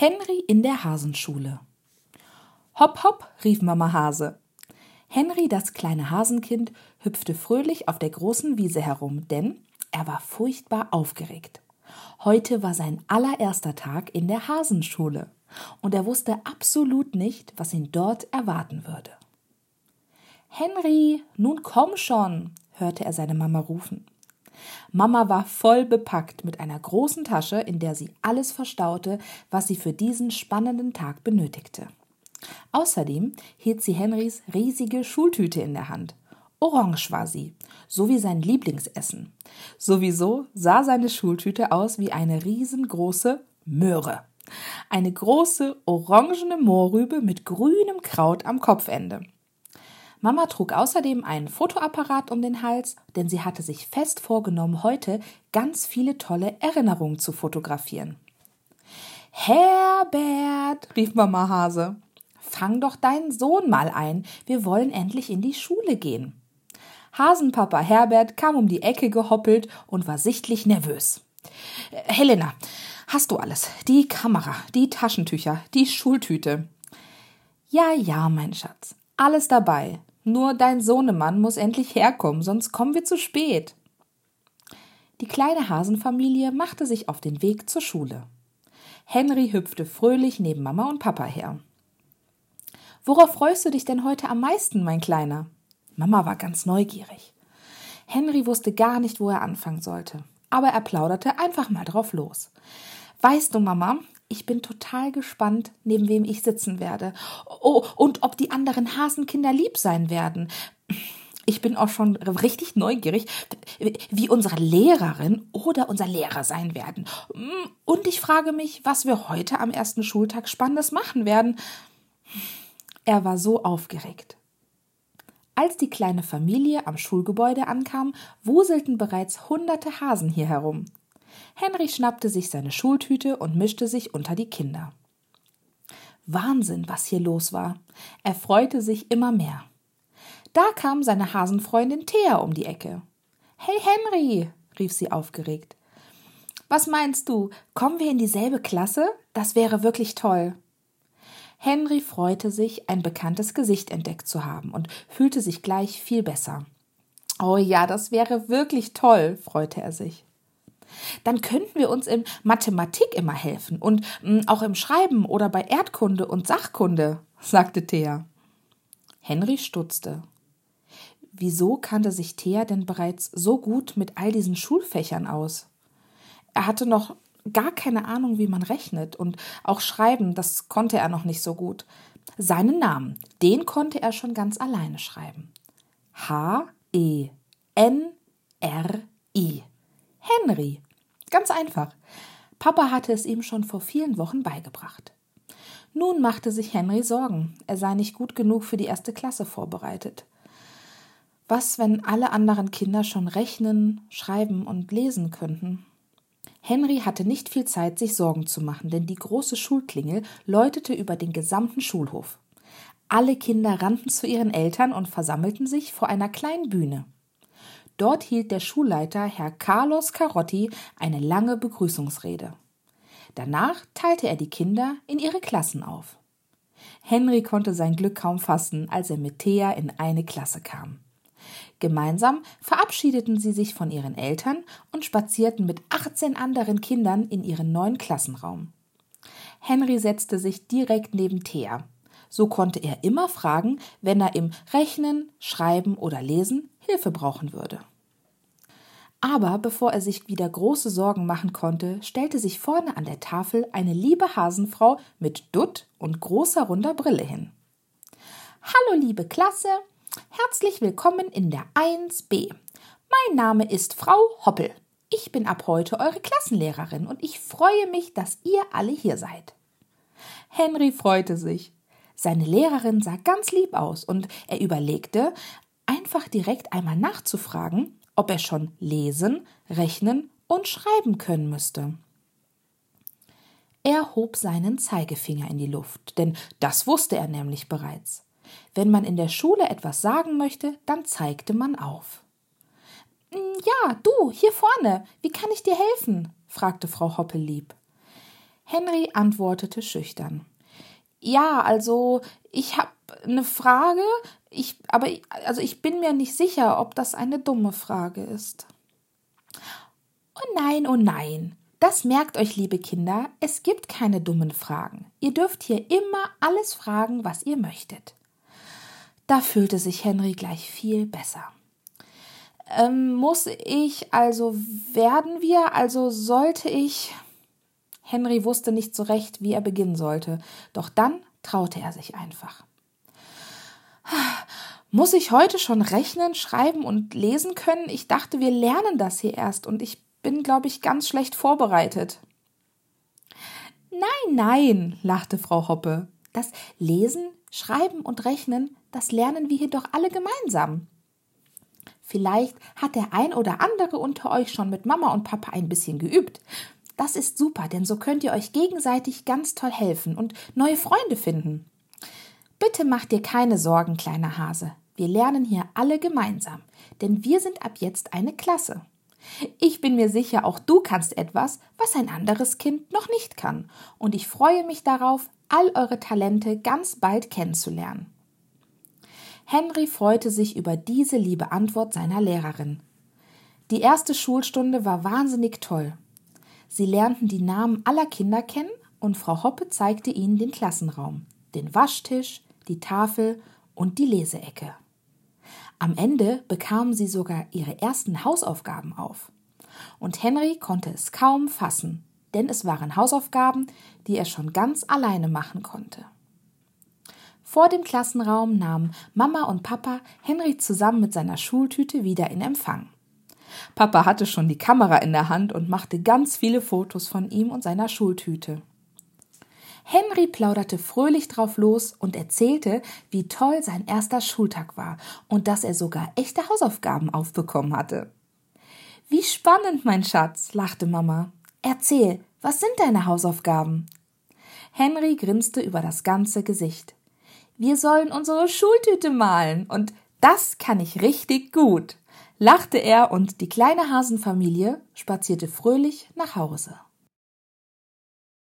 Henry in der Hasenschule. Hopp, hopp, rief Mama Hase. Henry, das kleine Hasenkind, hüpfte fröhlich auf der großen Wiese herum, denn er war furchtbar aufgeregt. Heute war sein allererster Tag in der Hasenschule, und er wusste absolut nicht, was ihn dort erwarten würde. Henry, nun komm schon, hörte er seine Mama rufen. Mama war voll bepackt mit einer großen Tasche, in der sie alles verstaute, was sie für diesen spannenden Tag benötigte. Außerdem hielt sie Henrys riesige Schultüte in der Hand. Orange war sie, so wie sein Lieblingsessen. Sowieso sah seine Schultüte aus wie eine riesengroße Möhre. Eine große orangene Mohrrübe mit grünem Kraut am Kopfende. Mama trug außerdem einen Fotoapparat um den Hals, denn sie hatte sich fest vorgenommen, heute ganz viele tolle Erinnerungen zu fotografieren. Herbert, rief Mama Hase, fang doch deinen Sohn mal ein, wir wollen endlich in die Schule gehen. Hasenpapa Herbert kam um die Ecke gehoppelt und war sichtlich nervös. Helena, hast du alles? Die Kamera, die Taschentücher, die Schultüte. Ja, ja, mein Schatz, alles dabei. Nur dein Sohnemann muss endlich herkommen, sonst kommen wir zu spät. Die kleine Hasenfamilie machte sich auf den Weg zur Schule. Henry hüpfte fröhlich neben Mama und Papa her. Worauf freust du dich denn heute am meisten, mein Kleiner? Mama war ganz neugierig. Henry wusste gar nicht, wo er anfangen sollte, aber er plauderte einfach mal drauf los. Weißt du, Mama, ich bin total gespannt, neben wem ich sitzen werde. Oh, und ob die anderen Hasenkinder lieb sein werden. Ich bin auch schon richtig neugierig, wie unsere Lehrerin oder unser Lehrer sein werden. Und ich frage mich, was wir heute am ersten Schultag Spannendes machen werden. Er war so aufgeregt. Als die kleine Familie am Schulgebäude ankam, wuselten bereits hunderte Hasen hier herum. Henry schnappte sich seine Schultüte und mischte sich unter die Kinder. Wahnsinn, was hier los war. Er freute sich immer mehr. Da kam seine Hasenfreundin Thea um die Ecke. Hey Henry, rief sie aufgeregt. Was meinst du? Kommen wir in dieselbe Klasse? Das wäre wirklich toll. Henry freute sich, ein bekanntes Gesicht entdeckt zu haben und fühlte sich gleich viel besser. Oh ja, das wäre wirklich toll, freute er sich. Dann könnten wir uns in Mathematik immer helfen und mh, mm, auch im Schreiben oder bei Erdkunde und Sachkunde, sagte Thea. Henry stutzte. Wieso kannte sich Thea denn bereits so gut mit all diesen Schulfächern aus? Er hatte noch gar keine Ahnung, wie man rechnet und auch schreiben, das konnte er noch nicht so gut. Seinen Namen, den konnte er schon ganz alleine schreiben. H E N R I. Henry. Ganz einfach. Papa hatte es ihm schon vor vielen Wochen beigebracht. Nun machte sich Henry Sorgen, er sei nicht gut genug für die erste Klasse vorbereitet. Was, wenn alle anderen Kinder schon rechnen, schreiben und lesen könnten? Henry hatte nicht viel Zeit, sich Sorgen zu machen, denn die große Schulklingel läutete über den gesamten Schulhof. Alle Kinder rannten zu ihren Eltern und versammelten sich vor einer kleinen Bühne. Dort hielt der Schulleiter Herr Carlos Carotti eine lange Begrüßungsrede. Danach teilte er die Kinder in ihre Klassen auf. Henry konnte sein Glück kaum fassen, als er mit Thea in eine Klasse kam. Gemeinsam verabschiedeten sie sich von ihren Eltern und spazierten mit 18 anderen Kindern in ihren neuen Klassenraum. Henry setzte sich direkt neben Thea. So konnte er immer fragen, wenn er im Rechnen, Schreiben oder Lesen Hilfe brauchen würde. Aber bevor er sich wieder große Sorgen machen konnte, stellte sich vorne an der Tafel eine liebe Hasenfrau mit Dutt und großer runder Brille hin. Hallo liebe Klasse, herzlich willkommen in der 1b. Mein Name ist Frau Hoppel. Ich bin ab heute eure Klassenlehrerin und ich freue mich, dass ihr alle hier seid. Henry freute sich. Seine Lehrerin sah ganz lieb aus und er überlegte, einfach direkt einmal nachzufragen, ob er schon lesen, rechnen und schreiben können müsste. Er hob seinen Zeigefinger in die Luft, denn das wusste er nämlich bereits. Wenn man in der Schule etwas sagen möchte, dann zeigte man auf. Ja, du, hier vorne, wie kann ich dir helfen? fragte Frau Hoppel lieb. Henry antwortete schüchtern. Ja, also ich habe eine Frage, ich, aber also ich bin mir nicht sicher, ob das eine dumme Frage ist. Oh nein, oh nein. Das merkt euch, liebe Kinder, es gibt keine dummen Fragen. Ihr dürft hier immer alles fragen, was ihr möchtet. Da fühlte sich Henry gleich viel besser. Ähm, muss ich, also werden wir, also sollte ich. Henry wusste nicht so recht, wie er beginnen sollte, doch dann traute er sich einfach. Muss ich heute schon rechnen, schreiben und lesen können? Ich dachte, wir lernen das hier erst und ich bin, glaube ich, ganz schlecht vorbereitet. Nein, nein, lachte Frau Hoppe. Das Lesen, Schreiben und Rechnen, das lernen wir hier doch alle gemeinsam. Vielleicht hat der ein oder andere unter euch schon mit Mama und Papa ein bisschen geübt. Das ist super, denn so könnt ihr euch gegenseitig ganz toll helfen und neue Freunde finden. Bitte mach dir keine Sorgen, kleiner Hase. Wir lernen hier alle gemeinsam, denn wir sind ab jetzt eine Klasse. Ich bin mir sicher, auch du kannst etwas, was ein anderes Kind noch nicht kann, und ich freue mich darauf, all eure Talente ganz bald kennenzulernen. Henry freute sich über diese liebe Antwort seiner Lehrerin. Die erste Schulstunde war wahnsinnig toll. Sie lernten die Namen aller Kinder kennen und Frau Hoppe zeigte ihnen den Klassenraum, den Waschtisch, die Tafel und die Leseecke. Am Ende bekamen sie sogar ihre ersten Hausaufgaben auf. Und Henry konnte es kaum fassen, denn es waren Hausaufgaben, die er schon ganz alleine machen konnte. Vor dem Klassenraum nahmen Mama und Papa Henry zusammen mit seiner Schultüte wieder in Empfang. Papa hatte schon die Kamera in der Hand und machte ganz viele Fotos von ihm und seiner Schultüte. Henry plauderte fröhlich drauf los und erzählte, wie toll sein erster Schultag war und dass er sogar echte Hausaufgaben aufbekommen hatte. Wie spannend, mein Schatz, lachte Mama. Erzähl, was sind deine Hausaufgaben? Henry grinste über das ganze Gesicht wir sollen unsere Schultüte malen und das kann ich richtig gut, lachte er und die kleine Hasenfamilie spazierte fröhlich nach Hause.